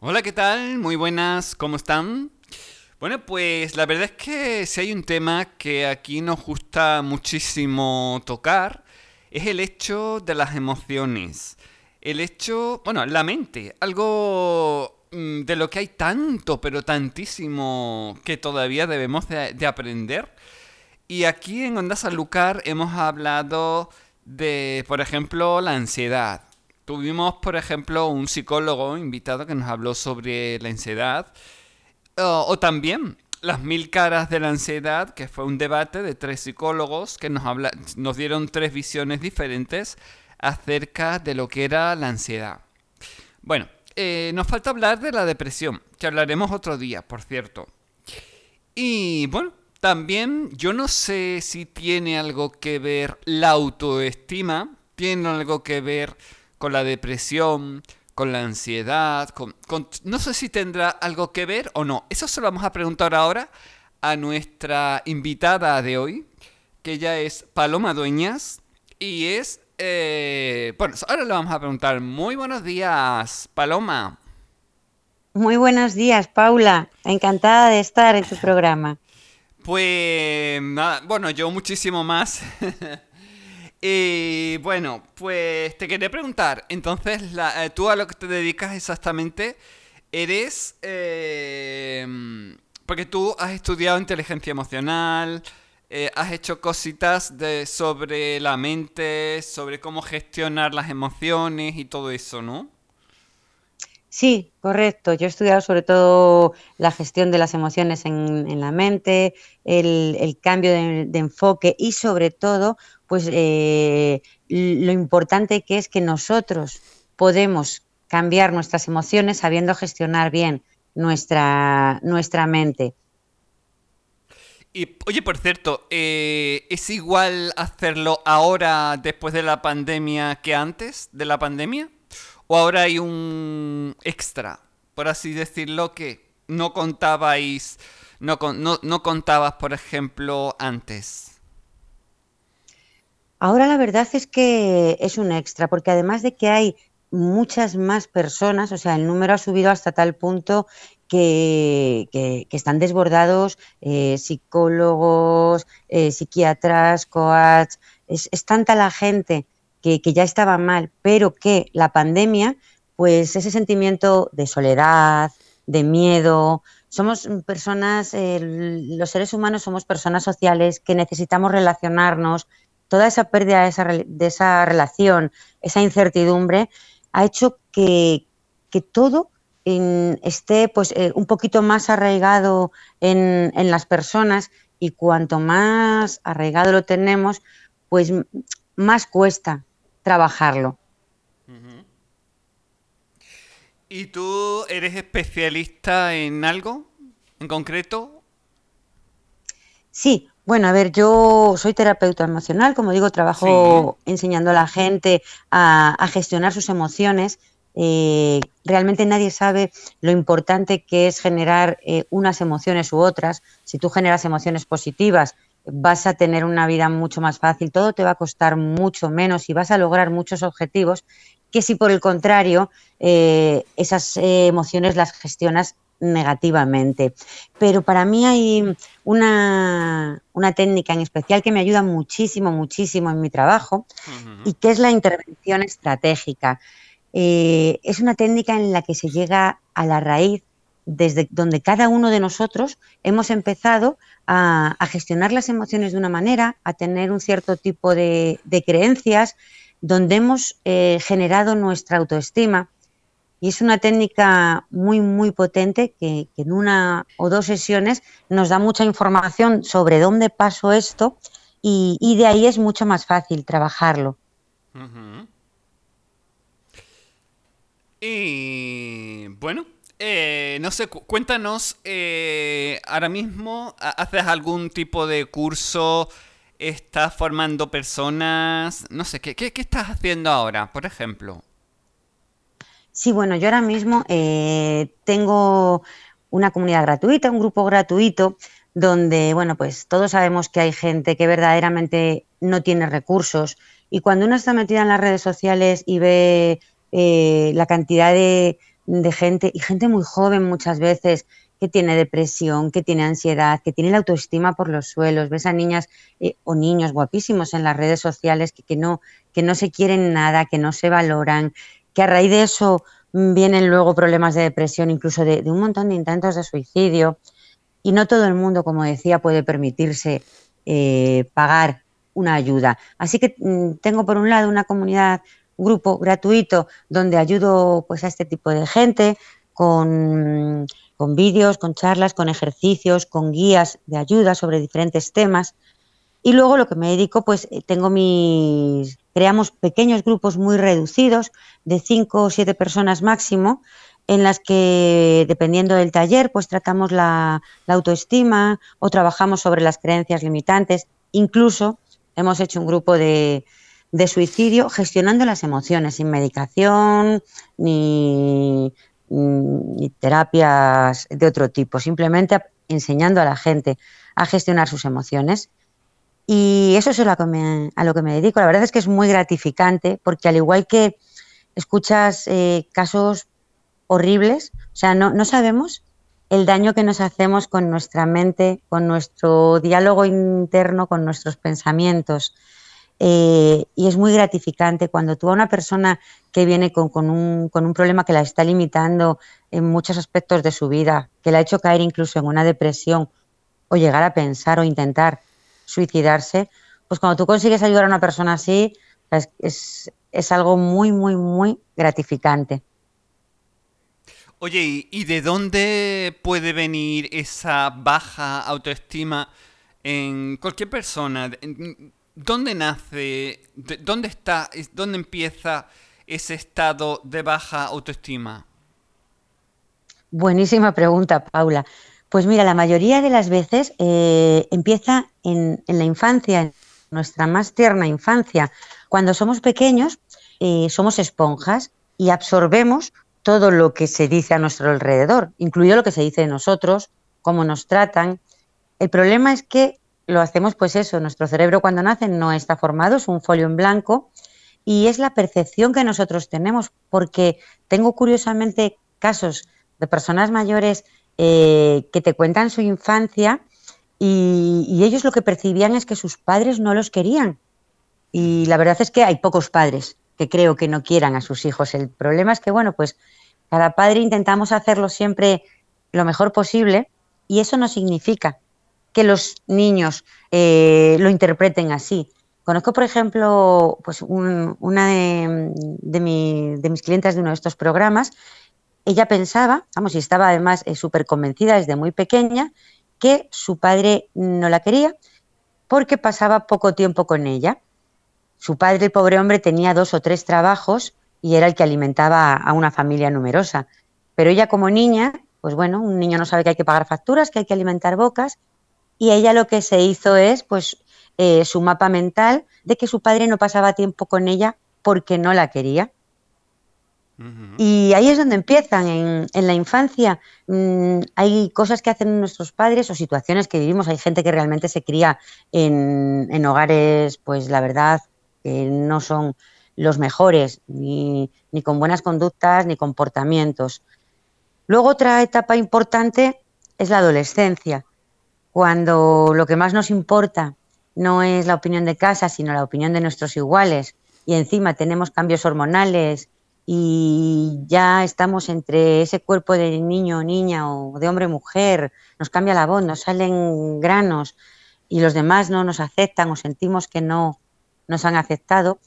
Hola, ¿qué tal? Muy buenas, ¿cómo están? Bueno, pues la verdad es que si hay un tema que aquí nos gusta muchísimo tocar, es el hecho de las emociones. El hecho, bueno, la mente, algo mm, de lo que hay tanto, pero tantísimo que todavía debemos de, de aprender. Y aquí en Onda Sanlúcar hemos hablado de, por ejemplo, la ansiedad. Tuvimos, por ejemplo, un psicólogo invitado que nos habló sobre la ansiedad. O, también las mil caras de la ansiedad, que fue un debate de tres psicólogos que nos, habla, nos dieron tres visiones diferentes acerca de lo que era la ansiedad. Bueno, eh, nos falta hablar de la depresión, que hablaremos otro día, por cierto. Y bueno, también yo no sé si tiene algo que ver la autoestima, tiene algo que ver con la depresión, con la ansiedad, con, no sé si tendrá algo que ver o no. Eso se lo vamos a preguntar ahora a nuestra invitada de hoy, que ella es Paloma Dueñas y es... Eh, bueno, ahora le vamos a preguntar. Muy buenos días, Paloma. Muy buenos días, Paula. Encantada de estar en tu programa. Pues nada, bueno, yo muchísimo más. Y bueno, pues te quería preguntar, entonces, eh, tú a lo que te dedicas exactamente, eres... Eh, porque tú has estudiado inteligencia emocional, eh, has hecho cositas de, sobre la mente, sobre cómo gestionar las emociones y todo eso, ¿no? Sí, correcto. Yo he estudiado sobre todo la gestión de las emociones en, la mente, el, cambio de, enfoque y sobre todo, pues eh, lo importante que es que nosotros podemos cambiar nuestras emociones sabiendo gestionar bien nuestra, nuestra mente. Y oye, por cierto, eh, ¿es igual hacerlo ahora después de la pandemia que antes de la pandemia? ¿O ahora hay un extra, por así decirlo, que no contabais, no, no, contabas, por ejemplo, antes? Ahora la verdad es que es un extra, porque además de que hay muchas más personas, o sea, el número ha subido hasta tal punto que, están desbordados eh, psicólogos, eh, psiquiatras, coaches, es, tanta la gente que, ya estaba mal, pero que la pandemia, pues ese sentimiento de soledad, de miedo, somos personas, los seres humanos somos personas sociales que necesitamos relacionarnos, toda esa pérdida de esa, de esa relación, esa incertidumbre, ha hecho que, todo esté pues, eh, un poquito más arraigado en, en, las personas y cuanto más arraigado lo tenemos, pues más cuesta trabajarlo. ¿Y tú eres especialista en algo en concreto? Sí, bueno, a ver, yo soy terapeuta emocional, como digo, trabajo enseñando a la gente a, gestionar sus emociones. Eh, realmente nadie sabe lo importante que es generar eh, unas emociones u otras. Si tú generas emociones positivas, vas a tener una vida mucho más fácil, todo te va a costar mucho menos y vas a lograr muchos objetivos que si por el contrario eh, esas emociones las gestionas negativamente. Pero para mí hay una, técnica en especial que me ayuda muchísimo, muchísimo en mi trabajo y que es la intervención estratégica. Eh, es una técnica en la que se llega a la raíz desde donde cada uno de nosotros hemos empezado a, gestionar las emociones de una manera, a tener un cierto tipo de, creencias, donde hemos eh, generado nuestra autoestima. Y es una técnica muy, muy potente que, en una o dos sesiones nos da mucha información sobre dónde pasó esto y, de ahí es mucho más fácil trabajarlo. Y bueno, eh, no sé, cuéntanos, eh, ahora mismo, ¿haces algún tipo de curso? ¿Estás formando personas? No sé, ¿qué, qué, estás haciendo ahora, por ejemplo? Sí, bueno, yo ahora mismo eh, tengo una comunidad gratuita, un grupo gratuito, donde, bueno, pues todos sabemos que hay gente que verdaderamente no tiene recursos y cuando uno está metida en las redes sociales y ve la cantidad de gente, y gente muy joven muchas veces, que tiene depresión, que tiene ansiedad, que tiene la autoestima por los suelos. Ves a niñas eh, o niños guapísimos en las redes sociales que, no, que no se quieren nada, que no se valoran, que a raíz de eso mm, vienen luego problemas de depresión, incluso de, un montón de intentos de suicidio. Y no todo el mundo, como decía, puede permitirse eh, pagar una ayuda. Así que mm, tengo por un lado una comunidad, un grupo gratuito donde ayudo pues, a este tipo de gente con con vídeos, con charlas, con ejercicios, con guías de ayuda sobre diferentes temas. Y luego lo que me dedico, pues eh, tengo mis, creamos pequeños grupos muy reducidos, de cinco o siete personas máximo, en las que, dependiendo del taller, pues tratamos la, autoestima o trabajamos sobre las creencias limitantes. Incluso hemos hecho un grupo de, de suicidio gestionando las emociones, sin medicación ni terapias de otro tipo, simplemente enseñando a la gente a gestionar sus emociones. Y eso es a lo, que me, a lo que me dedico. La verdad es que es muy gratificante porque al igual que escuchas eh, casos horribles, o sea, no, no sabemos el daño que nos hacemos con nuestra mente, con nuestro diálogo interno, con nuestros pensamientos. Eh, y es muy gratificante cuando tú a una persona que viene con, un, con, un, problema que la está limitando en muchos aspectos de su vida, que la ha hecho caer incluso en una depresión o llegar a pensar o intentar suicidarse, pues cuando tú consigues ayudar a una persona así, es, es, es algo muy, muy, muy gratificante. Oye, ¿y de dónde puede venir esa baja autoestima en cualquier persona? ¿Dónde nace, dónde está, dónde empieza ese estado de baja autoestima? Buenísima pregunta, Paula. Pues mira, la mayoría de las veces eh, empieza en, la infancia, en nuestra más tierna infancia. Cuando somos pequeños, eh, somos esponjas y absorbemos todo lo que se dice a nuestro alrededor, incluido lo que se dice de nosotros, cómo nos tratan. El problema es que lo hacemos pues eso, nuestro cerebro cuando nace no está formado, es un folio en blanco y es la percepción que nosotros tenemos, porque tengo curiosamente casos de personas mayores eh, que te cuentan su infancia y, ellos lo que percibían es que sus padres no los querían. Y la verdad es que hay pocos padres que creo que no quieran a sus hijos. El problema es que, bueno, pues cada padre intentamos hacerlo siempre lo mejor posible y eso no significa que los niños eh, lo interpreten así. Conozco, por ejemplo, pues una de, mis clientes de uno de estos programas, ella pensaba, vamos, y estaba además eh, súper convencida desde muy pequeña, que su padre no la quería porque pasaba poco tiempo con ella. Su padre, el pobre hombre, tenía dos o tres trabajos y era el que alimentaba a una familia numerosa. Pero ella como niña, pues bueno, un niño no sabe que hay que pagar facturas, que hay que alimentar bocas, y ella lo que se hizo es pues eh, su mapa mental de que su padre no pasaba tiempo con ella porque no la quería. Y ahí es donde empiezan, en, la infancia. Mm, hay cosas que hacen nuestros padres o situaciones que vivimos. Hay gente que realmente se cría en, en hogares, pues la verdad, que no son los mejores, ni, ni con buenas conductas, ni comportamientos. Luego otra etapa importante es la adolescencia cuando lo que más nos importa no es la opinión de casa, sino la opinión de nuestros iguales, y encima tenemos cambios hormonales y ya estamos entre ese cuerpo de niño o niña o de hombre o mujer, nos cambia la voz, nos salen granos y los demás no nos aceptan o sentimos que no nos han aceptado,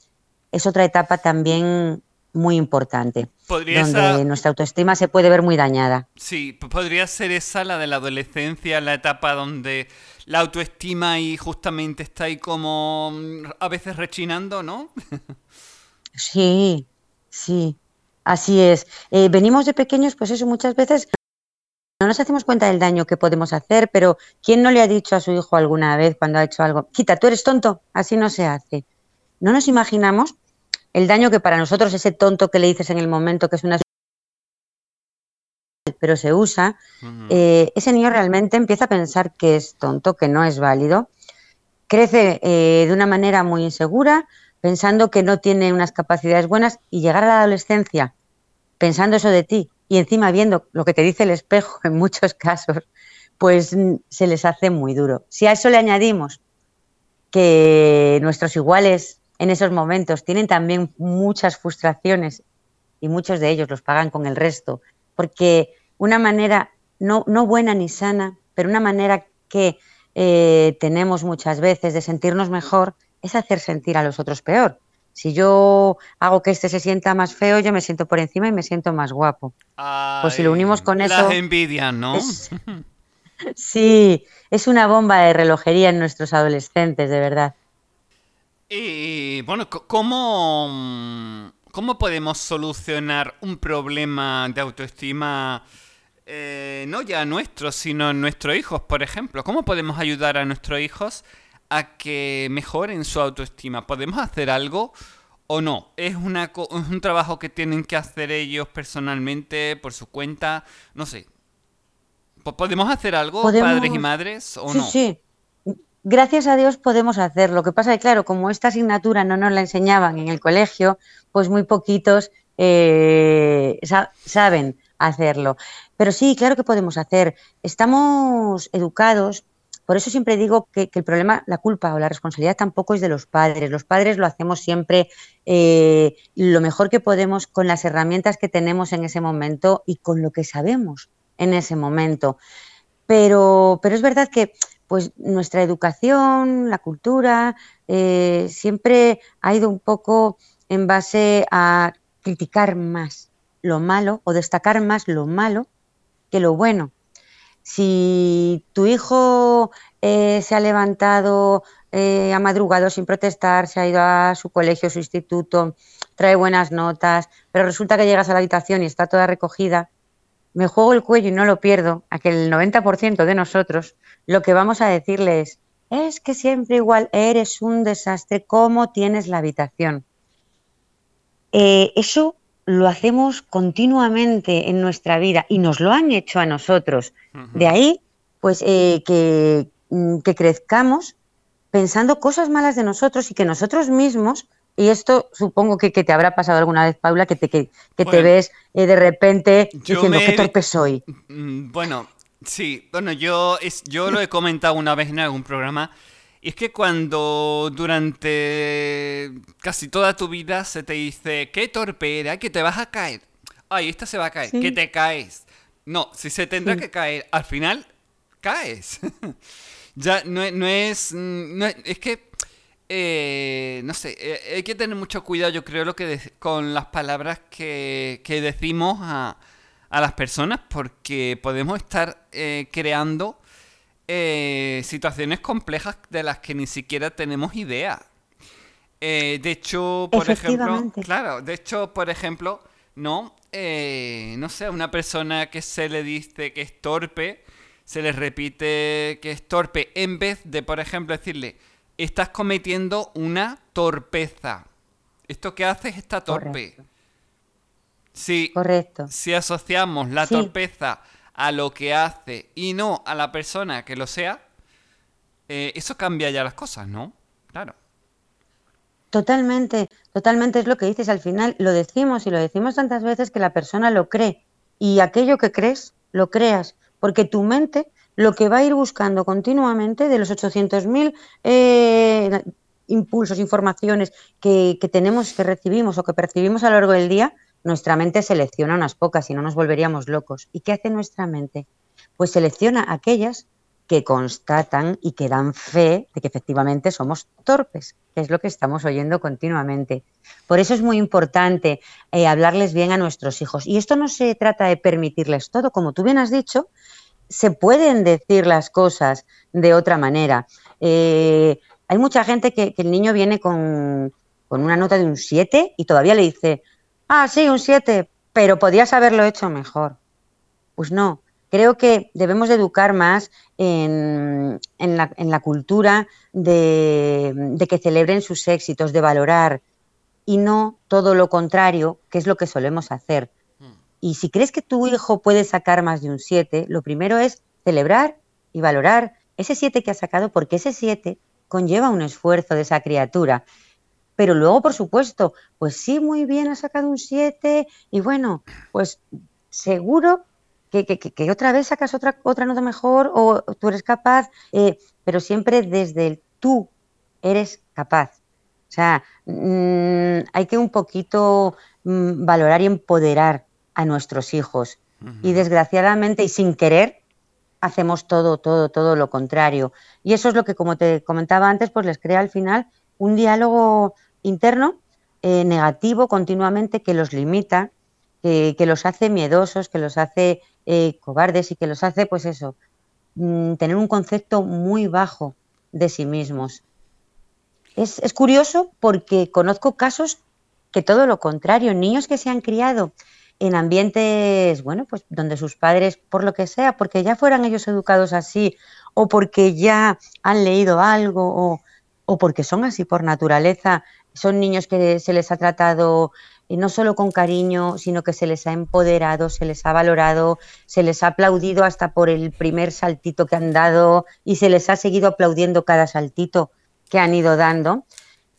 es otra etapa también muy importante, donde nuestra autoestima se puede ver muy dañada. Sí, podría ser esa la de la adolescencia, la etapa donde la autoestima y justamente está ahí como mm, a veces rechinando, ¿no? sí, sí, así es. Eh, venimos de pequeños, pues eso muchas veces no nos hacemos cuenta del daño que podemos hacer, pero ¿quién no le ha dicho a su hijo alguna vez cuando ha hecho algo, quita, tú eres tonto, así no se hace? No nos imaginamos el daño que para nosotros ese tonto que le dices en el momento que es una pero se usa, eh, ese niño realmente empieza a pensar que es tonto, que no es válido, crece eh, de una manera muy insegura, pensando que no tiene unas capacidades buenas y llegar a la adolescencia pensando eso de ti y encima viendo lo que te dice el espejo en muchos casos, pues mm, se les hace muy duro. Si a eso le añadimos que nuestros iguales en esos momentos tienen también muchas frustraciones y muchos de ellos los pagan con el resto, porque una manera no, no buena ni sana, pero una manera que eh, tenemos muchas veces de sentirnos mejor es hacer sentir a los otros peor. Si yo hago que este se sienta más feo, yo me siento por encima y me siento más guapo. pues si lo unimos con eso... Las envidias, ¿no? sí, es una bomba de relojería en nuestros adolescentes, de verdad. Y bueno, ¿cómo, cómo podemos solucionar un problema de autoestima eh, no ya nuestros, sino nuestros hijos, por ejemplo? ¿Cómo podemos ayudar a nuestros hijos a que mejoren su autoestima? ¿Podemos hacer algo o no? ¿Es, una, es un trabajo que tienen que hacer ellos personalmente, por su cuenta? No sé. ¿Podemos hacer algo, padres y madres, o no? Sí, gracias a Dios podemos hacerlo. Lo que pasa es que, claro, como esta asignatura no nos la enseñaban en el colegio, pues muy poquitos eh, saben hacerlo. Pero sí, claro que podemos hacer. Estamos educados, por eso siempre digo que, el problema, la culpa o la responsabilidad tampoco es de los padres. Los padres lo hacemos siempre eh, lo mejor que podemos con las herramientas que tenemos en ese momento y con lo que sabemos en ese momento. Pero, pero es verdad que pues nuestra educación, la cultura, eh, siempre ha ido un poco en base a criticar más lo malo o destacar más lo malo que lo bueno. Si tu hijo eh, se ha levantado, eh, ha madrugado sin protestar, se ha ido a su colegio, su instituto, trae buenas notas, pero resulta que llegas a la habitación y está toda recogida, me juego el cuello y no lo pierdo, a que el 90% de nosotros lo que vamos a decirle es, es que siempre igual eres un desastre, ¿cómo tienes la habitación? Eh, eso lo hacemos continuamente en nuestra vida y nos lo han hecho a nosotros. De ahí, pues, eh, mm, que, crezcamos pensando cosas malas de nosotros y que nosotros mismos, y esto supongo que, te habrá pasado alguna vez, Paula, que te, que, te ves eh, de repente diciendo, qué torpe soy. Mm, bueno, sí, bueno, yo, es, yo lo he comentado una vez en algún programa y es que cuando durante casi toda tu vida se te dice, qué torpe que te vas a caer. Ay, esta se va a caer, que te caes. No, si se tendrá que caer, al final caes. ya no, es, no es... es que... Eh, no sé, eh, hay que tener mucho cuidado, yo creo, lo que con las palabras que, que decimos a, a, las personas, porque podemos estar eh, creando eh, situaciones complejas de las que ni siquiera tenemos idea. Eh, de hecho, por ejemplo, claro, de hecho, por ejemplo, no, eh, no sé, una persona que se le dice que es torpe, se le repite que es torpe en vez de, por ejemplo, decirle, estás cometiendo una torpeza. Esto que haces está torpe. Si, Correcto. si asociamos la torpeza a lo que hace y no a la persona que lo sea, eh, eso cambia ya las cosas, ¿no? Claro. Totalmente, totalmente es lo que dices. Al final lo decimos y lo decimos tantas veces que la persona lo cree. Y aquello que crees, lo creas. Porque tu mente lo que va a ir buscando continuamente de los 800.000 eh, impulsos, informaciones que, que tenemos, que recibimos o que percibimos a lo largo del día, nuestra mente selecciona unas pocas y no nos volveríamos locos. ¿Y qué hace nuestra mente? Pues selecciona aquellas que constatan y que dan fe de que efectivamente somos torpes, que es lo que estamos oyendo continuamente. Por eso es muy importante eh, hablarles bien a nuestros hijos. Y esto no se trata de permitirles todo, como tú bien has dicho, se pueden decir las cosas de otra manera. Eh, hay mucha gente que, el niño viene con, con, una nota de un 7 y todavía le dice, ah, sí, un 7, pero podías haberlo hecho mejor. Pues no, creo que debemos de educar más en, la, cultura de, que celebren sus éxitos, de valorar, y no todo lo contrario, que es lo que solemos hacer. Hmm. Y si crees que tu hijo puede sacar más de un 7, lo primero es celebrar y valorar ese 7 que ha sacado, porque ese 7 conlleva un esfuerzo de esa criatura pero luego, por supuesto, pues sí, muy bien, ha sacado un 7 y bueno, pues seguro que, que, otra vez sacas otra, otra nota mejor o tú eres capaz, eh, pero siempre desde el tú eres capaz. O sea, mm, hay que un poquito mm, valorar y empoderar a nuestros hijos. Y desgraciadamente y sin querer, hacemos todo, todo, todo lo contrario. Y eso es lo que, como te comentaba antes, pues les crea al final un diálogo interno eh, negativo continuamente que los limita, que los hace miedosos, que los hace eh, cobardes y que los hace, pues eso, mm, tener un concepto muy bajo de sí mismos. Es, es, curioso porque conozco casos que todo lo contrario, niños que se han criado en ambientes, bueno, pues donde sus padres, por lo que sea, porque ya fueran ellos educados así, o porque ya han leído algo, o, o porque son así por naturaleza, son niños que se les ha tratado y no solo con cariño, sino que se les ha empoderado, se les ha valorado, se les ha aplaudido hasta por el primer saltito que han dado y se les ha seguido aplaudiendo cada saltito que han ido dando.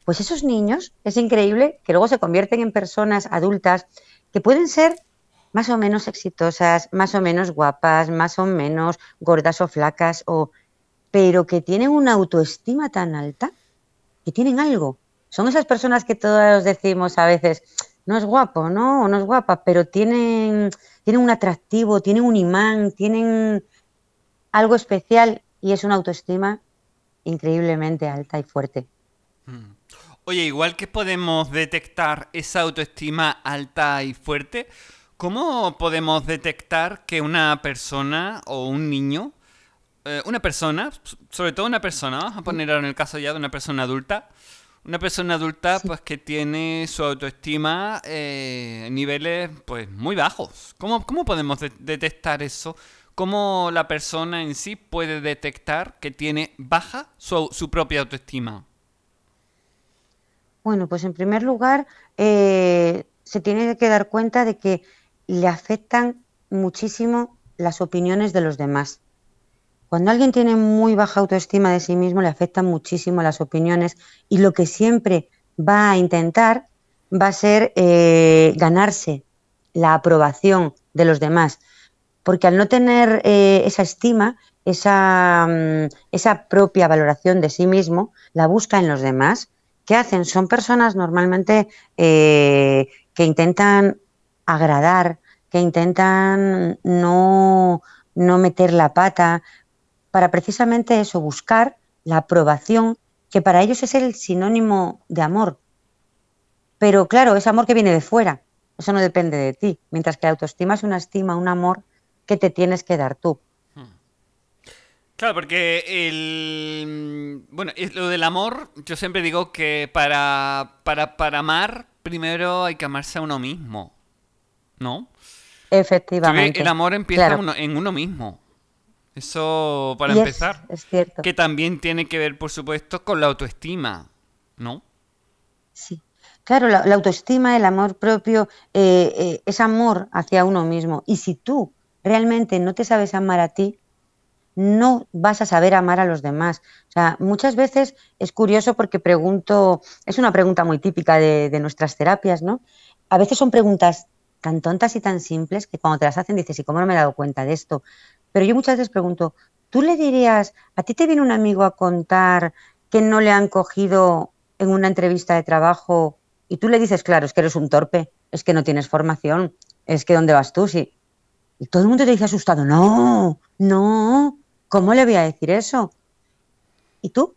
Pues esos niños, es increíble que luego se convierten en personas adultas que pueden ser más o menos exitosas, más o menos guapas, más o menos gordas o flacas, o, pero que tienen una autoestima tan alta, que tienen algo. Son esas personas que todos decimos a veces, no es guapo, ¿no? No es guapa, pero tienen, tienen un atractivo, tienen un imán, tienen algo especial y es una autoestima increíblemente alta y fuerte. Hmm. Oye, igual que podemos detectar esa autoestima alta y fuerte, ¿cómo podemos detectar que una persona o un niño, eh, una persona, sobre todo una persona, vamos a poner en el caso ya de una persona adulta, una persona adulta, pues que tiene su autoestima eh, en niveles pues muy bajos. ¿Cómo, cómo podemos detectar eso? ¿Cómo la persona en sí puede detectar que tiene baja su, su propia autoestima? Bueno, pues en primer lugar, eh, se tiene que dar cuenta de que le afectan muchísimo las opiniones de los demás. Cuando alguien tiene muy baja autoestima de sí mismo, le afectan muchísimo las opiniones y lo que siempre va a intentar va a ser eh, ganarse la aprobación de los demás. Porque al no tener eh, esa estima, esa, mm, esa propia valoración de sí mismo, la busca en los demás. ¿Qué hacen? Son personas normalmente eh, que intentan agradar, que intentan no, no meter la pata, para precisamente eso, buscar la aprobación, que para ellos es el sinónimo de amor. Pero claro, es amor que viene de fuera, eso no depende de ti, mientras que la autoestima es una estima, un amor que te tienes que dar tú. Claro, porque el. Bueno, lo del amor, yo siempre digo que para, para, para amar, primero hay que amarse a uno mismo. ¿No? Efectivamente. El amor empieza en uno mismo. Eso para empezar. Es, cierto. Que también tiene que ver, por supuesto, con la autoestima, ¿no? Sí. Claro, la, autoestima, el amor propio, eh, eh, es amor hacia uno mismo. Y si tú realmente no te sabes amar a ti, no vas a saber amar a los demás. O sea, muchas veces es curioso porque pregunto, es una pregunta muy típica de, de nuestras terapias, ¿no? A veces son preguntas tan tontas y tan simples que cuando te las hacen dices, ¿y cómo no me he dado cuenta de esto? Pero yo muchas veces pregunto, ¿tú le dirías, a ti te viene un amigo a contar que no le han cogido en una entrevista de trabajo y tú le dices, claro, es que eres un torpe, es que no tienes formación, es que ¿dónde vas tú? Sí. Y todo el mundo te dice asustado, no, no, ¿cómo le voy a decir eso? ¿Y tú?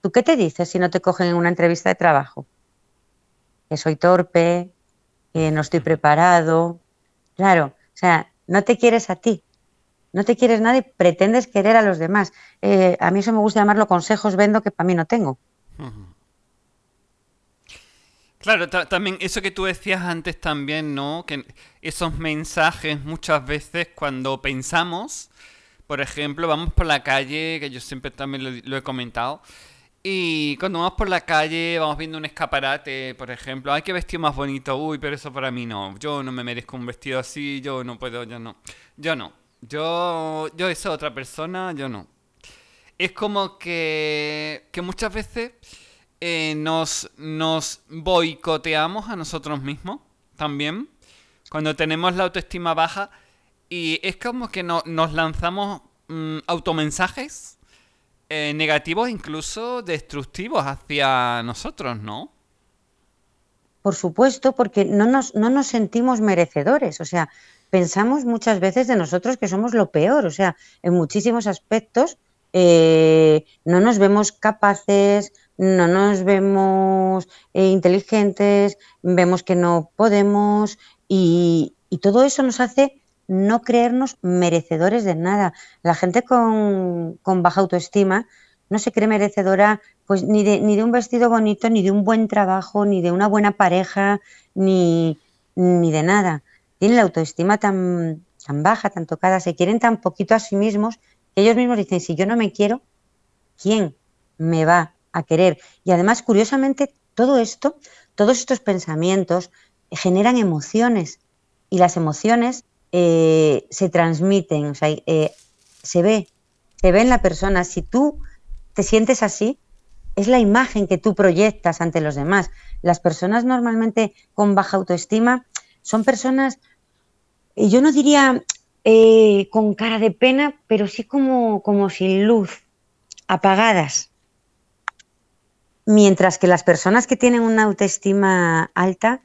¿Tú qué te dices si no te cogen en una entrevista de trabajo? Que soy torpe, que no estoy preparado. Claro, o sea, no te quieres a ti, no te quieres nada y pretendes querer a los demás. Eh, a mí eso me gusta llamarlo consejos vendo que para mí no tengo. Claro, también eso que tú decías antes también, ¿no? Que esos mensajes muchas veces cuando pensamos, por ejemplo, vamos por la calle, que yo siempre también lo, he comentado, y cuando vamos por la calle, vamos viendo un escaparate, por ejemplo, hay que vestir más bonito, uy, pero eso para mí no, yo no me merezco un vestido así, yo no puedo, yo no, yo no. Yo, yo esa otra persona, yo no. Es como que, que muchas veces eh, nos, nos boicoteamos a nosotros mismos también. cuando tenemos la autoestima baja y es como que no, nos lanzamos mm, automensajes eh, negativos, incluso destructivos hacia nosotros, ¿no? Por supuesto, porque no nos, no nos sentimos merecedores. O sea, pensamos muchas veces de nosotros que somos lo peor. O sea, en muchísimos aspectos eh, no nos vemos capaces, no nos vemos eh, inteligentes, vemos que no podemos y, todo eso nos hace no creernos merecedores de nada. La gente con, baja autoestima no se cree merecedora pues ni de, ni de un vestido bonito, ni de un buen trabajo, ni de una buena pareja, ni, ni de nada. Tienen la autoestima tan, tan baja, tan tocada, se quieren tan poquito a sí mismos ellos mismos dicen, si yo no me quiero, ¿quién me va a querer? Y además, curiosamente, todo esto, todos estos pensamientos generan emociones y las emociones eh, se transmiten, o sea, eh, se ve, se ve en la persona. Si tú te sientes así, es la imagen que tú proyectas ante los demás. Las personas normalmente con baja autoestima son personas, yo no diría eh, con cara de pena, pero sí como, como sin luz, apagadas. Mientras que las personas que tienen una autoestima alta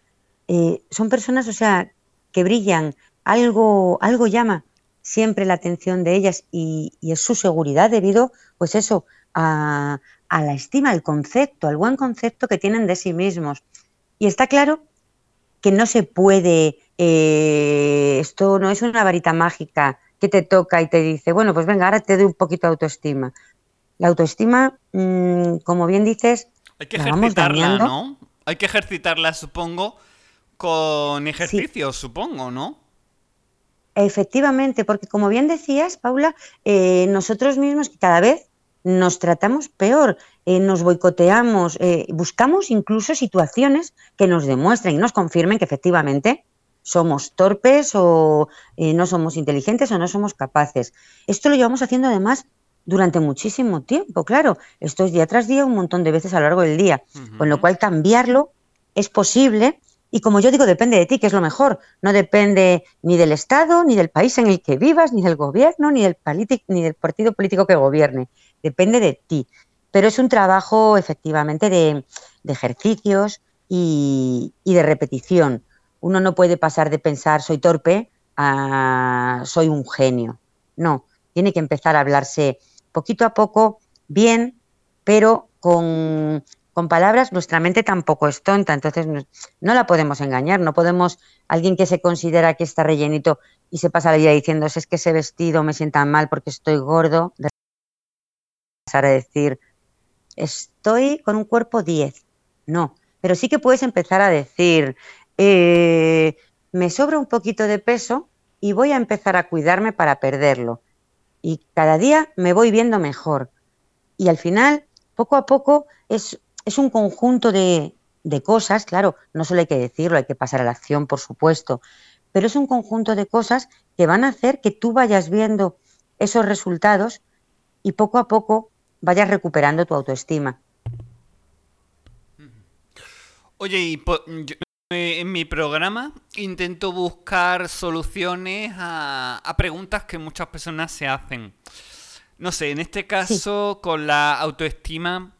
eh, son personas, o sea, que brillan, algo, algo llama siempre la atención de ellas y, es su seguridad debido, pues eso, a, a, la estima, al concepto, al buen concepto que tienen de sí mismos. Y está claro que no se puede eh, esto no es una varita mágica que te toca y te dice, bueno, pues venga, ahora te doy un poquito de autoestima. La autoestima, mm, como bien dices, hay que ejercitarla, ¿no? Hay que ejercitarla, supongo, con ejercicios, supongo, ¿no? Efectivamente, porque como bien decías, Paula, eh, nosotros mismos cada vez nos tratamos peor, eh, nos boicoteamos, buscamos incluso situaciones que nos demuestren y nos confirmen que efectivamente somos torpes o eh, no somos inteligentes o no somos capaces. Esto lo llevamos haciendo además durante muchísimo tiempo, claro. Esto es día tras día, un montón de veces a lo largo del día. Con lo cual cambiarlo es posible y como yo digo, depende de ti, que es lo mejor. No depende ni del Estado, ni del país en el que vivas, ni del gobierno, ni del, ni del partido político que gobierne. Depende de ti. Pero es un trabajo efectivamente de, ejercicios y de repetición uno no puede pasar de pensar soy torpe a soy un genio. No, tiene que empezar a hablarse poquito a poco, bien, pero con, palabras nuestra mente tampoco es tonta, entonces no, la podemos engañar, no podemos, alguien que se considera que está rellenito y se pasa la vida diciendo es que ese vestido me sienta mal porque estoy gordo, de pasar a decir estoy con un cuerpo 10, no, pero sí que puedes empezar a decir eh, me sobra un poquito de peso y voy a empezar a cuidarme para perderlo. Y cada día me voy viendo mejor. Y al final, poco a poco, es, es un conjunto de, de cosas, claro, no solo hay que decirlo, hay que pasar a la acción, por supuesto, pero es un conjunto de cosas que van a hacer que tú vayas viendo esos resultados y poco a poco vayas recuperando tu autoestima. Oye, y en mi programa intento buscar soluciones a, preguntas que muchas personas se hacen. No sé, en este caso, con la autoestima,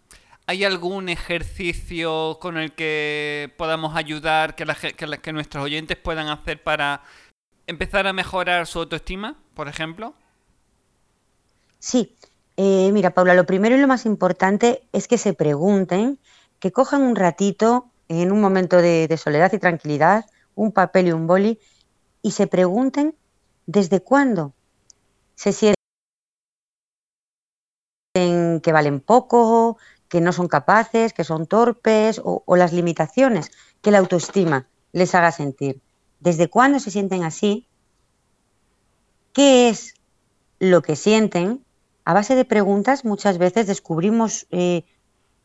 ¿hay algún ejercicio con el que podamos ayudar, que, que, nuestros oyentes puedan hacer para empezar a mejorar su autoestima, por ejemplo? Sí, eh, mira, Paula, lo primero y lo más importante es que se pregunten, que cojan un ratito en un momento de, soledad y tranquilidad, un papel y un boli, y se pregunten desde cuándo se sienten que valen poco, que no son capaces, que son torpes, o, las limitaciones que la autoestima les haga sentir. ¿Desde cuándo se sienten así? ¿Qué es lo que sienten? A base de preguntas muchas veces descubrimos eh,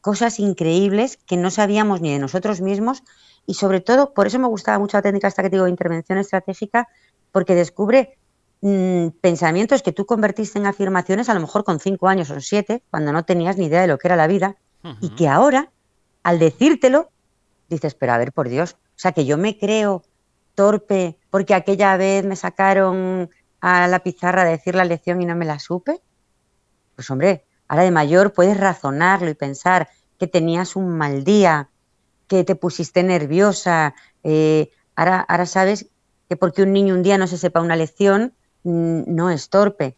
cosas increíbles que no sabíamos ni de nosotros mismos y sobre todo, por eso me gustaba mucho la técnica esta que digo, intervención estratégica, porque descubre mm, pensamientos que tú convertiste en afirmaciones a lo mejor con cinco años o siete, cuando no tenías ni idea de lo que era la vida, y que ahora, al decírtelo, dices, pero a ver, por Dios, o sea, que yo me creo torpe porque aquella vez me sacaron a la pizarra a decir la lección y no me la supe. Pues hombre, ahora de mayor puedes razonarlo y pensar que tenías un mal día, que te pusiste nerviosa. Eh, ahora, sabes que porque un niño un día no se sepa una lección, mm, no es torpe.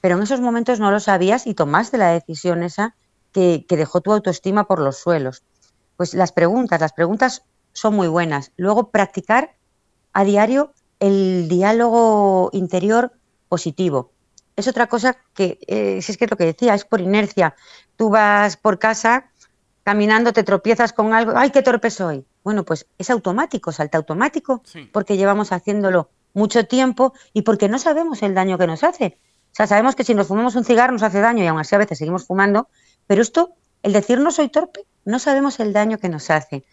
Pero en esos momentos no lo sabías y tomaste la decisión esa que, que dejó tu autoestima por los suelos. Pues las preguntas, las preguntas son muy buenas. Luego practicar a diario el diálogo interior positivo. Es otra cosa que, eh, si es que es lo que decía, es por inercia. Tú vas por casa caminando, te tropiezas con algo, ¡ay, qué torpe soy! Bueno, pues es automático, salta automático, porque llevamos haciéndolo mucho tiempo y porque no sabemos el daño que nos hace. O sea, sabemos que si nos fumamos un cigarro nos hace daño y aún así a veces seguimos fumando, pero esto, el decir no soy torpe, no sabemos el daño que nos hace.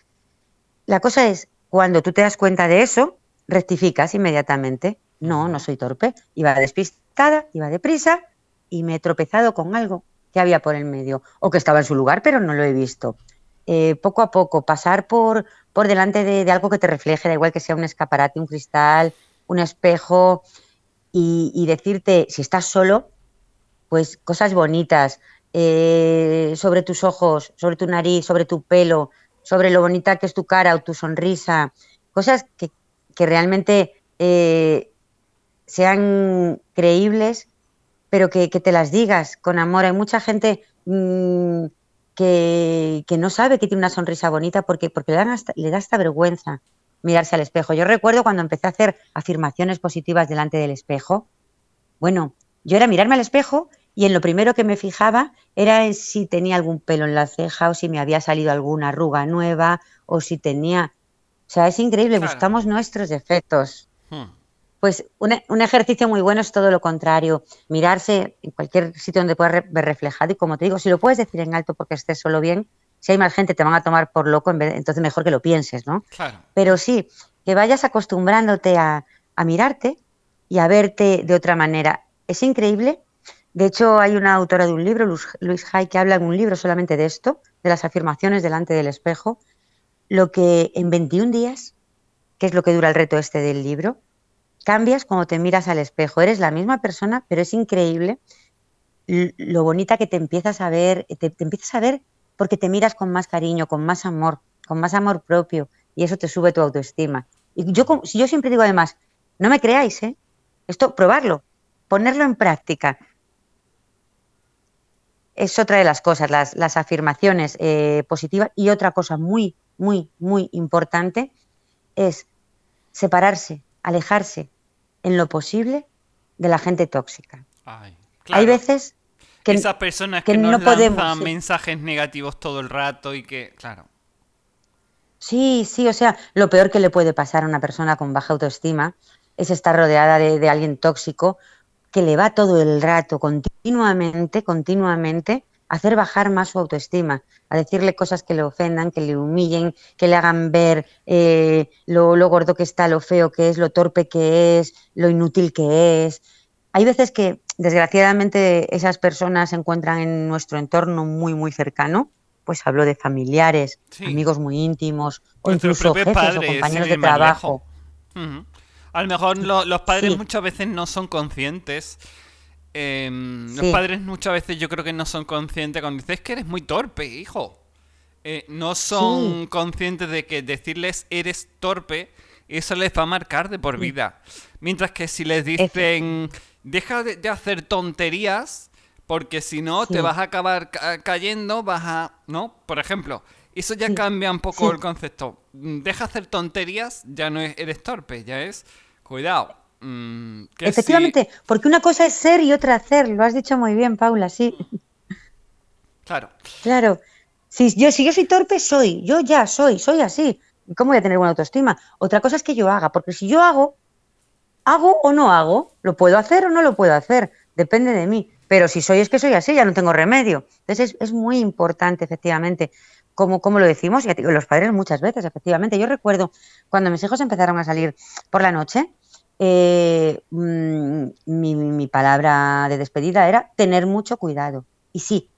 La cosa es, cuando tú te das cuenta de eso, rectificas inmediatamente. No, no soy torpe. Iba despistada, iba deprisa y me he tropezado con algo que había por el medio o que estaba en su lugar, pero no lo he visto. Eh, poco a poco, pasar por, por delante de, algo que te refleje, da igual que sea un escaparate, un cristal, un espejo, y, decirte, si estás solo, pues cosas bonitas eh, sobre tus ojos, sobre tu nariz, sobre tu pelo, sobre lo bonita que es tu cara o tu sonrisa, cosas que, que realmente eh, sean creíbles, pero que, te las digas con amor. Hay mucha gente mm, que, no sabe que tiene una sonrisa bonita porque, porque le, le da esta vergüenza mirarse al espejo. Yo recuerdo cuando empecé a hacer afirmaciones positivas delante del espejo, bueno, yo era mirarme al espejo y en lo primero que me fijaba era en si tenía algún pelo en la ceja o si me había salido alguna arruga nueva o si tenía o sea, es increíble, buscamos nuestros defectos. Hmm. Pues un, ejercicio muy bueno es todo lo contrario, mirarse en cualquier sitio donde puedas ver reflejado y como te digo, si lo puedes decir en alto porque estés solo bien, si hay más gente te van a tomar por loco, entonces mejor que lo pienses, ¿no? Claro. Pero sí, que vayas acostumbrándote a, mirarte y a verte de otra manera. Es increíble. De hecho, hay una autora de un libro, Luis Hay, que habla en un libro solamente de esto, de las afirmaciones delante del espejo, lo que en 21 días, que es lo que dura el reto este del libro, cambias cuando te miras al espejo. Eres la misma persona, pero es increíble lo bonita que te empiezas a ver, te, empiezas a ver porque te miras con más cariño, con más amor, con más amor propio y eso te sube tu autoestima. Y yo, yo siempre digo además, no me creáis, ¿eh? Esto, probarlo, ponerlo en práctica es otra de las cosas, las, afirmaciones eh, positivas. Y otra cosa muy, muy, muy importante es separarse, alejarse en lo posible de la gente tóxica. Hay veces que, Esas personas que, no podemos mensajes negativos todo el rato y que, claro. Sí, sí, o sea, lo peor que le puede pasar a una persona con baja autoestima es estar rodeada de alguien tóxico que le va todo el rato, continuamente, continuamente, hacer bajar más su autoestima, a decirle cosas que le ofendan, que le humillen, que le hagan ver eh, lo, gordo que está, lo feo que es, lo torpe que es, lo inútil que es. Hay veces que, desgraciadamente, esas personas se encuentran en nuestro entorno muy, muy cercano, pues hablo de familiares, amigos muy íntimos, o incluso jefes o compañeros de trabajo. A lo mejor los padres muchas veces no son conscientes. Em, los padres muchas veces yo creo que no son conscientes cuando dices que eres muy torpe, hijo. Eh, no son conscientes de que decirles eres torpe, eso les va a marcar de por vida. Mientras que si les dicen, deja de, hacer tonterías, porque si no te vas a acabar cayendo, vas a... ¿No? Por ejemplo, eso ya cambia un poco el concepto. Deja hacer tonterías, ya no eres torpe, ya es Cuidado. Mm, Efectivamente, porque una cosa es ser y otra hacer. Lo has dicho muy bien, Paula, sí. Claro. Claro. Si yo, si yo soy torpe, soy. Yo ya soy, soy así. ¿Cómo voy a tener buena autoestima? Otra cosa es que yo haga, porque si yo hago, hago o no hago, lo puedo hacer o no lo puedo hacer, depende de mí. Pero si soy es que soy así, ya no tengo remedio. Entonces es, muy importante, efectivamente, como, como lo decimos, y los padres muchas veces, efectivamente. Yo recuerdo cuando mis hijos empezaron a salir por la noche, eh, mm, mi, palabra de despedida era tener mucho cuidado. Y sí,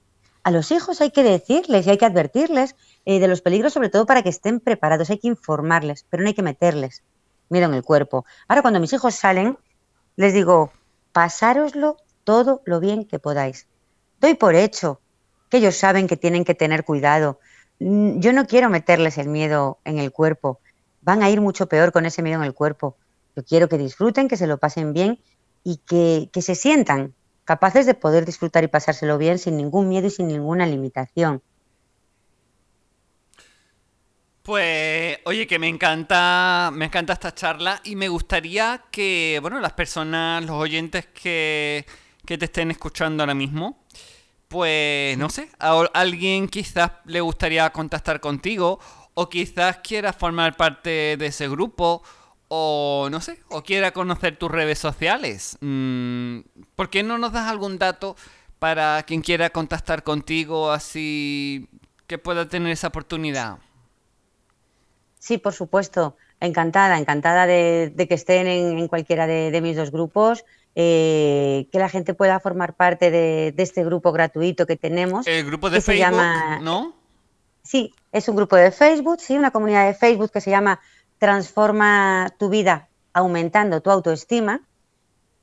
a los hijos hay que decirles y hay que advertirles eh, de los peligros, sobre todo para que estén preparados, hay que informarles, pero no hay que meterles. miedo en el cuerpo. Ahora cuando mis hijos salen, les digo, pasároslo todo lo bien que podáis. Doy por hecho que ellos saben que tienen que tener cuidado. Mm, yo no quiero meterles el miedo en el cuerpo. Van a ir mucho peor con ese miedo en el cuerpo. Quiero que disfruten, que se lo pasen bien y que, que se sientan capaces de poder disfrutar y pasárselo bien sin ningún miedo y sin ninguna limitación. Pues, oye, que me encanta, me encanta esta charla y me gustaría que, bueno, las personas, los oyentes que, que te estén escuchando ahora mismo, pues, no sé, a alguien quizás le gustaría contactar contigo o quizás quiera formar parte de ese grupo o no sé, o quiera conocer tus redes sociales. Mm, ¿Por qué no nos das algún dato para quien quiera contactar contigo así que pueda tener esa oportunidad? Sí, por supuesto. Encantada, encantada de, que estén en, cualquiera de, mis dos grupos, eh, que la gente pueda formar parte de, este grupo gratuito que tenemos. El grupo de Facebook, ¿no? Sí, es un grupo de Facebook, sí, una comunidad de Facebook que se llama transforma tu vida aumentando tu autoestima.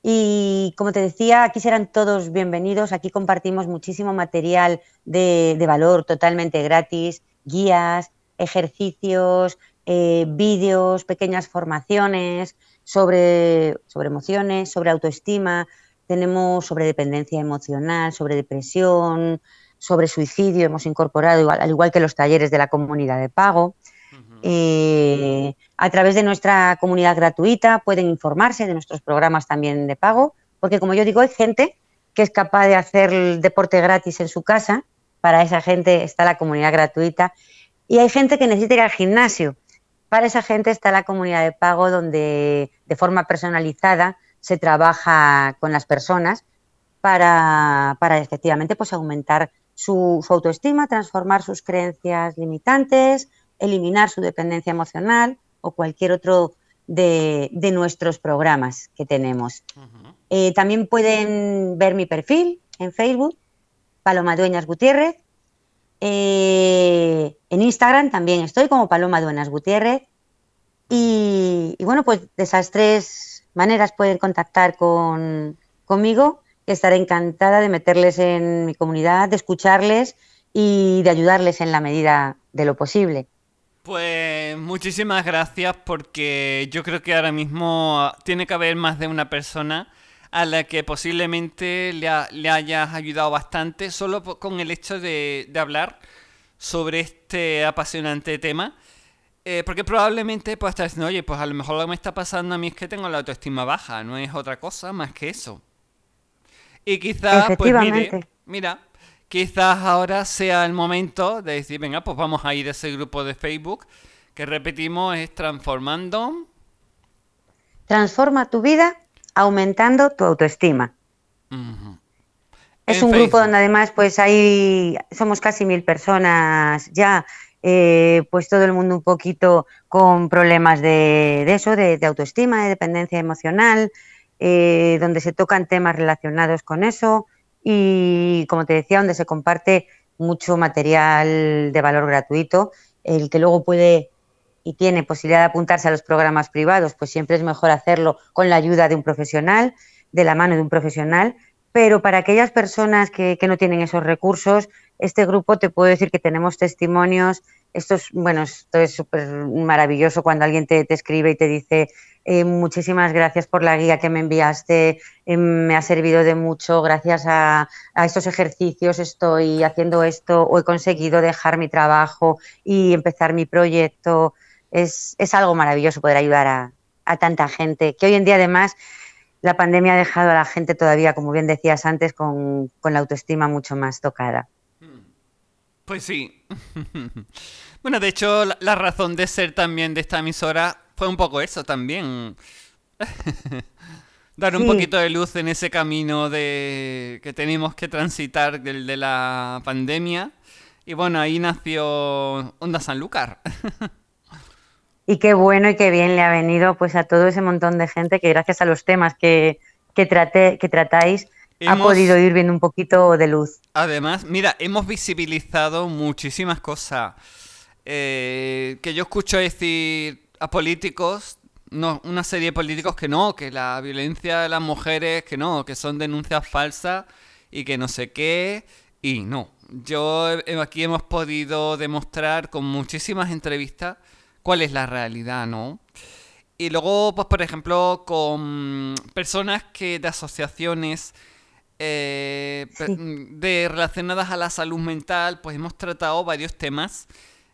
Y como te decía, aquí serán todos bienvenidos. Aquí compartimos muchísimo material de, valor totalmente gratis, guías, ejercicios, eh, vídeos, pequeñas formaciones sobre, sobre emociones, sobre autoestima. Tenemos sobre dependencia emocional, sobre depresión, sobre suicidio. Hemos incorporado, al igual que los talleres de la comunidad de pago. Eh, a través de nuestra comunidad gratuita pueden informarse de nuestros programas también de pago, porque como yo digo, hay gente que es capaz de hacer el deporte gratis en su casa, para esa gente está la comunidad gratuita, y hay gente que necesita ir al gimnasio. Para esa gente está la comunidad de pago donde de forma personalizada se trabaja con las personas para, efectivamente pues, aumentar su autoestima, transformar sus creencias limitantes, eliminar su dependencia emocional o cualquier otro de, nuestros programas que tenemos. Eh, también pueden ver mi perfil en Facebook, Paloma Dueñas Gutiérrez. Eh, en Instagram también estoy como Paloma Dueñas Gutiérrez. Y, bueno, pues de esas tres maneras pueden contactar con, conmigo. Estaré encantada de meterles en mi comunidad, de escucharles y de ayudarles en la medida de lo posible. Pues muchísimas gracias porque yo creo que ahora mismo tiene que haber más de una persona a la que posiblemente le, hayas ayudado bastante solo con el hecho de, hablar sobre este apasionante tema. Eh, porque probablemente pues estar diciendo, oye, pues a lo mejor lo que me está pasando a mí es que tengo la autoestima baja, no es otra cosa más que eso. Y quizás, pues mire, mira, quizás ahora sea el momento de decir, venga, pues vamos a ir a ese grupo de Facebook que repetimos es transformando. Transforma tu vida aumentando tu autoestima. Es un grupo donde además pues hay, somos casi mil personas ya, eh, pues todo el mundo un poquito con problemas de, eso, de, autoestima, de dependencia emocional, eh, donde se tocan temas relacionados con eso y, como te decía, donde se comparte mucho material de valor gratuito, el que luego puede y tiene posibilidad de apuntarse a los programas privados, pues siempre es mejor hacerlo con la ayuda de un profesional, de la mano de un profesional, pero para aquellas personas que, que no tienen esos recursos, este grupo te puedo decir que tenemos testimonios esto es, bueno, esto es súper maravilloso cuando alguien te, escribe y te dice eh, muchísimas gracias por la guía que me enviaste, eh, me ha servido de mucho, gracias a, estos ejercicios estoy haciendo esto o he conseguido dejar mi trabajo y empezar mi proyecto. Es, algo maravilloso poder ayudar a, tanta gente, que hoy en día además la pandemia ha dejado a la gente todavía, como bien decías antes, con, con la autoestima mucho más tocada. Pues sí. bueno, de hecho, la, razón de ser también de esta emisora fue un poco eso también. Dar un poquito de luz en ese camino de que tenemos que transitar del de la pandemia. Y bueno, ahí nació Onda Sanlúcar. y qué bueno y qué bien le ha venido pues a todo ese montón de gente que gracias a los temas que, que, que tratáis ha podido ir viendo un poquito de luz. Además, mira, hemos visibilizado muchísimas cosas. Eh, que yo escucho decir a políticos no, una serie de políticos que no, que la violencia de las mujeres, que no, que son denuncias falsas y que no sé qué, y no. Yo aquí hemos podido demostrar con muchísimas entrevistas cuál es la realidad, ¿no? Y luego, pues por ejemplo, con personas que de asociaciones eh, de relacionadas a la salud mental, pues hemos tratado varios temas.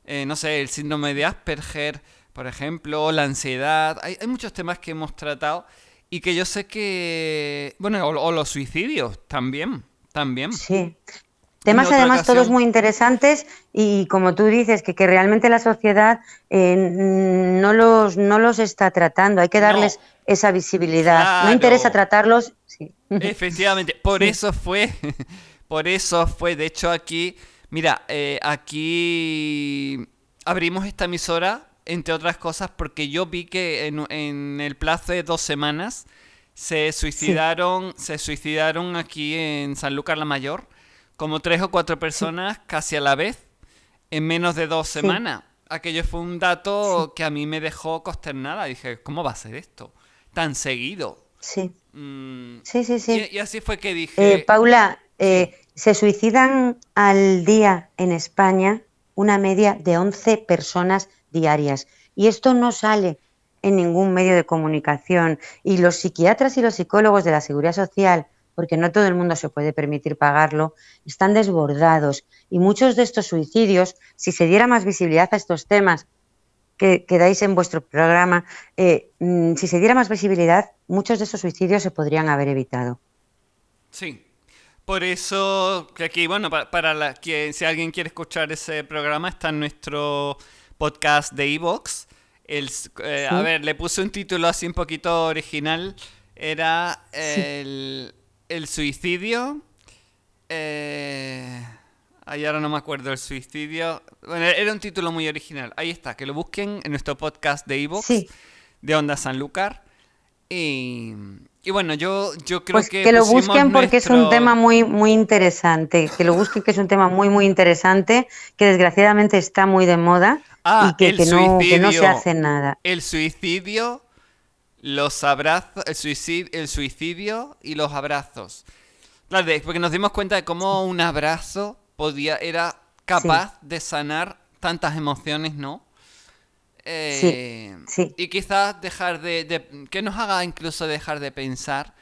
Eh, no sé, el síndrome de Asperger, por ejemplo, la ansiedad. Hay, muchos temas que hemos tratado y que yo sé que. Bueno, o, los suicidios también. También. Sí. Temas además todos muy interesantes y como tú dices, que, que realmente la sociedad eh, no, los, no los está tratando, hay que darles esa visibilidad. No interesa tratarlos. Sí. Efectivamente, por eso fue, por eso fue, de hecho aquí, mira, eh, aquí abrimos esta emisora, entre otras cosas, porque yo vi que en, en el plazo de dos semanas se suicidaron, se suicidaron aquí en San Lucas la Mayor como tres o cuatro personas casi a la vez en menos de dos semanas. Aquello fue un dato que a mí me dejó consternada. Dije, ¿cómo va a ser esto? Tan seguido. Sí. Mm, sí, sí, sí. Y, así fue que dije... Eh, Paula, eh, se suicidan al día en España una media de 11 personas diarias. Y esto no sale en ningún medio de comunicación. Y los psiquiatras y los psicólogos de la Seguridad Social porque no todo el mundo se puede permitir pagarlo, están desbordados. Y muchos de estos suicidios, si se diera más visibilidad a estos temas que, dais en vuestro programa, eh, mm, si se diera más visibilidad, muchos de esos suicidios se podrían haber evitado. Sí. Por eso, que aquí, bueno, para, la, que si alguien quiere escuchar ese programa, está en nuestro podcast de Evox. Eh, A ver, le puse un título así un poquito original. Era el, el suicidio. Eh, ahí ahora no me acuerdo el suicidio. Bueno, era un título muy original. Ahí está, que lo busquen en nuestro podcast de Evox de Onda Sanlúcar. Y, y bueno, yo, yo creo pues que. Que lo busquen porque es un tema muy, muy interesante. Que lo busquen, que es un tema muy, muy interesante. Que desgraciadamente está muy de moda. Ah, y que, no, que no se hace nada. El suicidio los abrazos, el suicidio, el suicidio y los abrazos. Claro, porque nos dimos cuenta de cómo un abrazo podía, era capaz de sanar tantas emociones, ¿no? Eh, sí, Y quizás dejar de, que nos haga incluso dejar de pensar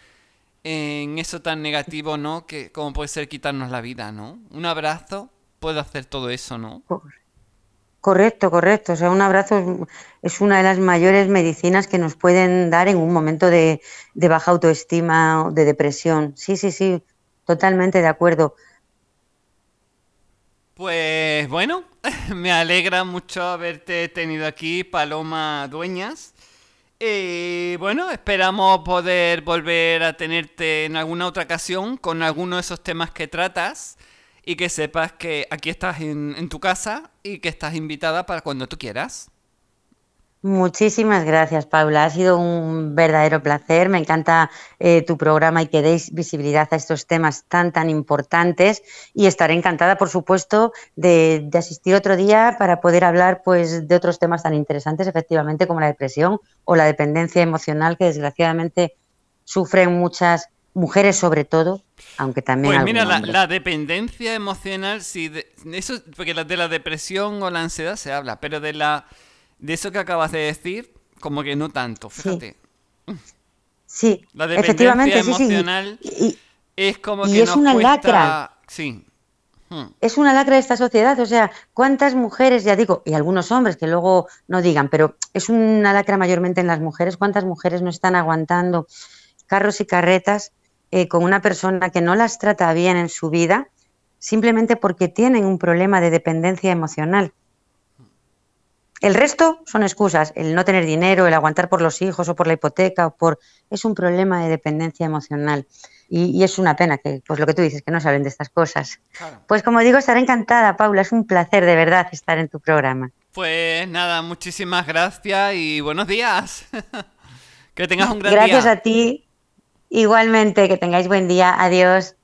en eso tan negativo, ¿no? Que como puede ser quitarnos la vida, ¿no? Un abrazo puede hacer todo eso, ¿no? Correcto, correcto. O sea, un abrazo es una de las mayores medicinas que nos pueden dar en un momento de, baja autoestima o de depresión. Sí, sí, sí, totalmente de acuerdo. Pues bueno, me alegra mucho haberte tenido aquí, Paloma Dueñas. Y bueno, esperamos poder volver a tenerte en alguna otra ocasión con alguno de esos temas que tratas y que sepas que aquí estás en, tu casa y que estás invitada para cuando tú quieras. Muchísimas gracias, Paula. Ha sido un verdadero placer. Me encanta eh, tu programa y que deis visibilidad a estos temas tan, tan importantes. Y estaré encantada, por supuesto, de, de, asistir otro día para poder hablar pues, de otros temas tan interesantes, efectivamente, como la depresión o la dependencia emocional, que desgraciadamente sufren muchas mujeres sobre todo, aunque también... Pues mira, la, dependencia emocional, sí, de, eso, porque de la depresión o la ansiedad se habla, pero de la de eso que acabas de decir, como que no tanto, fíjate. Sí, la dependencia emocional es como que es una lacra. Sí. Hmm. Es una lacra de esta sociedad, o sea, ¿cuántas mujeres, ya digo, y algunos hombres que luego no digan, pero es una lacra mayormente en las mujeres, cuántas mujeres no están aguantando carros y carretas eh, con una persona que no las trata bien en su vida simplemente porque tienen un problema de dependencia emocional. El resto son excusas, el no tener dinero, el aguantar por los hijos o por la hipoteca o por es un problema de dependencia emocional y, es una pena que pues lo que tú dices que no saben de estas cosas. Pues como digo estaré encantada, Paula, es un placer de verdad estar en tu programa. Pues nada, muchísimas gracias y buenos días. que tengas un gran día. Gracias a ti Igualmente, que tengáis buen día. Adiós.